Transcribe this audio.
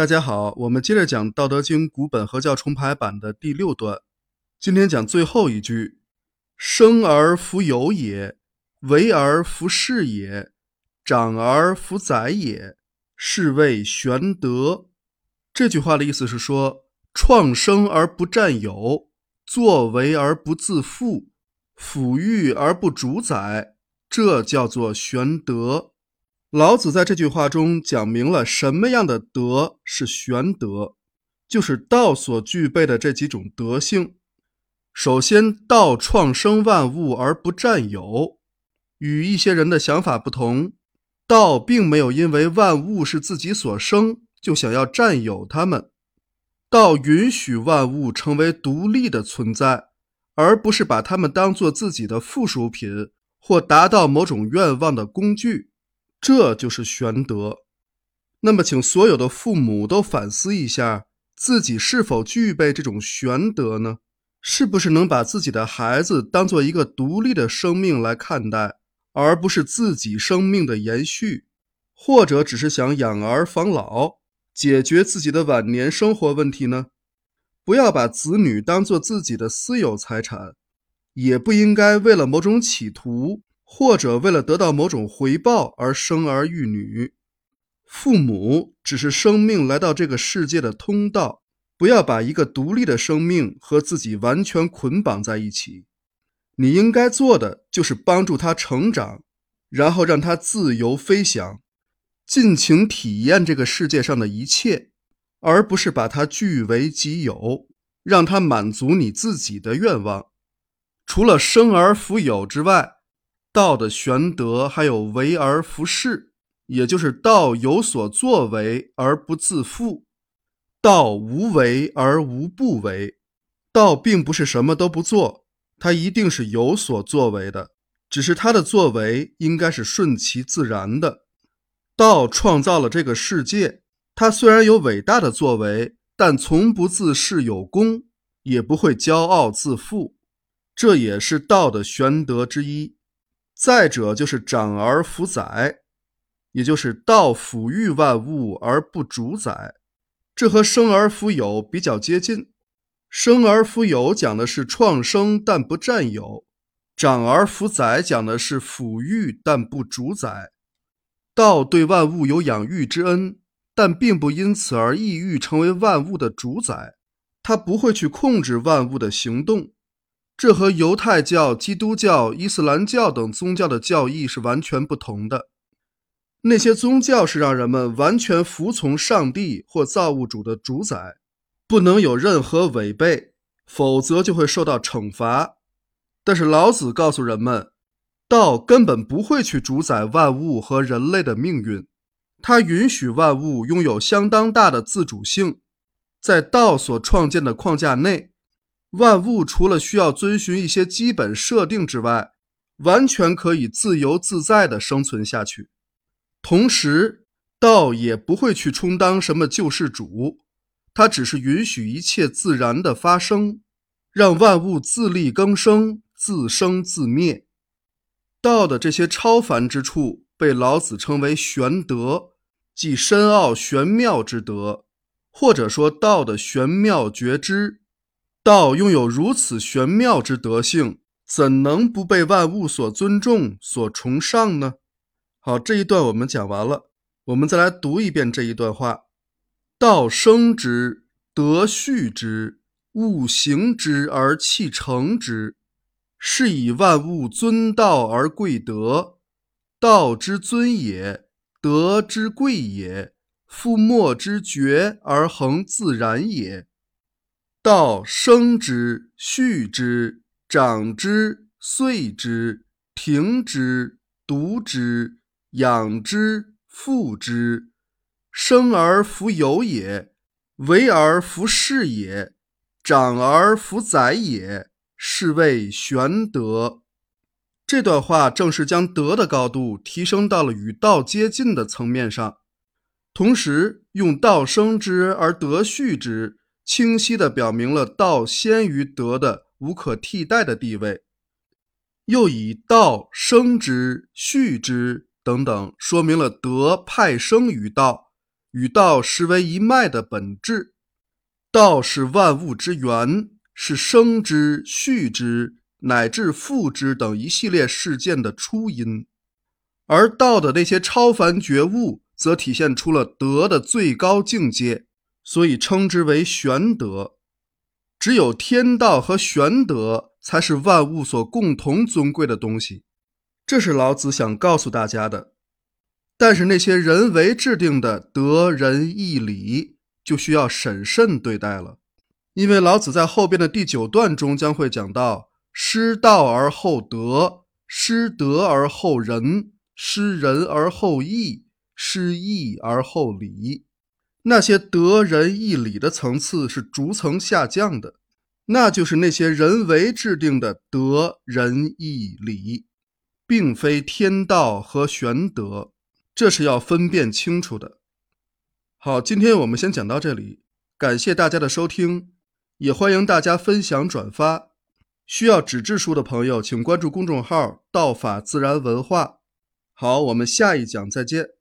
大家好，我们接着讲《道德经》古本合教重排版的第六段。今天讲最后一句：“生而弗有也，为而弗恃也，长而弗宰也，是谓玄德。”这句话的意思是说，创生而不占有，作为而不自负，抚育而不主宰，这叫做玄德。老子在这句话中讲明了什么样的德是玄德，就是道所具备的这几种德性。首先，道创生万物而不占有，与一些人的想法不同，道并没有因为万物是自己所生就想要占有它们，道允许万物成为独立的存在，而不是把它们当做自己的附属品或达到某种愿望的工具。这就是玄德。那么，请所有的父母都反思一下，自己是否具备这种玄德呢？是不是能把自己的孩子当做一个独立的生命来看待，而不是自己生命的延续？或者只是想养儿防老，解决自己的晚年生活问题呢？不要把子女当做自己的私有财产，也不应该为了某种企图。或者为了得到某种回报而生儿育女，父母只是生命来到这个世界的通道，不要把一个独立的生命和自己完全捆绑在一起。你应该做的就是帮助他成长，然后让他自由飞翔，尽情体验这个世界上的一切，而不是把它据为己有，让他满足你自己的愿望。除了生而福有之外。道的玄德还有为而弗恃，也就是道有所作为而不自负，道无为而无不为。道并不是什么都不做，它一定是有所作为的，只是它的作为应该是顺其自然的。道创造了这个世界，它虽然有伟大的作为，但从不自恃有功，也不会骄傲自负，这也是道的玄德之一。再者就是长而弗宰，也就是道抚育万物而不主宰，这和生而弗有比较接近。生而弗有讲的是创生但不占有，长而弗宰讲的是抚育但不主宰。道对万物有养育之恩，但并不因此而意欲成为万物的主宰，它不会去控制万物的行动。这和犹太教、基督教、伊斯兰教等宗教的教义是完全不同的。那些宗教是让人们完全服从上帝或造物主的主宰，不能有任何违背，否则就会受到惩罚。但是老子告诉人们，道根本不会去主宰万物和人类的命运，它允许万物拥有相当大的自主性，在道所创建的框架内。万物除了需要遵循一些基本设定之外，完全可以自由自在地生存下去。同时，道也不会去充当什么救世主，它只是允许一切自然的发生，让万物自力更生、自生自灭。道的这些超凡之处，被老子称为玄德，即深奥玄妙之德，或者说道的玄妙觉知。道拥有如此玄妙之德性，怎能不被万物所尊重、所崇尚呢？好，这一段我们讲完了，我们再来读一遍这一段话：道生之，德畜之，物行之而气成之，是以万物尊道而贵德。道之尊也，德之贵也，夫莫之绝而恒自然也。道生之，畜之，长之，岁之，停之，独之，养之，复之。生而弗有也，为而弗恃也，长而弗宰也，是谓玄德。这段话正是将德的高度提升到了与道接近的层面上，同时用道生之而德畜之。清晰地表明了道先于德的无可替代的地位，又以道生之、畜之等等，说明了德派生于道，与道实为一脉的本质。道是万物之源，是生之、畜之乃至复之等一系列事件的初因。而道的那些超凡觉悟，则体现出了德的最高境界，所以称之为玄德。只有天道和玄德，才是万物所共同尊贵的东西。这是老子想告诉大家的。但是那些人为制定的德仁义礼，就需要审慎对待了，因为老子在后边的第九段中将会讲到：失道而后德，失德而后仁。失仁而后义，失义而后礼。那些德仁义礼的层次是逐层下降的，那就是那些人为制定的德仁义礼，并非天道和玄德，这是要分辨清楚的。好，今天我们先讲到这里，感谢大家的收听，也欢迎大家分享转发。需要纸质书的朋友，请关注公众号“道法自然文化”。好，我们下一讲再见。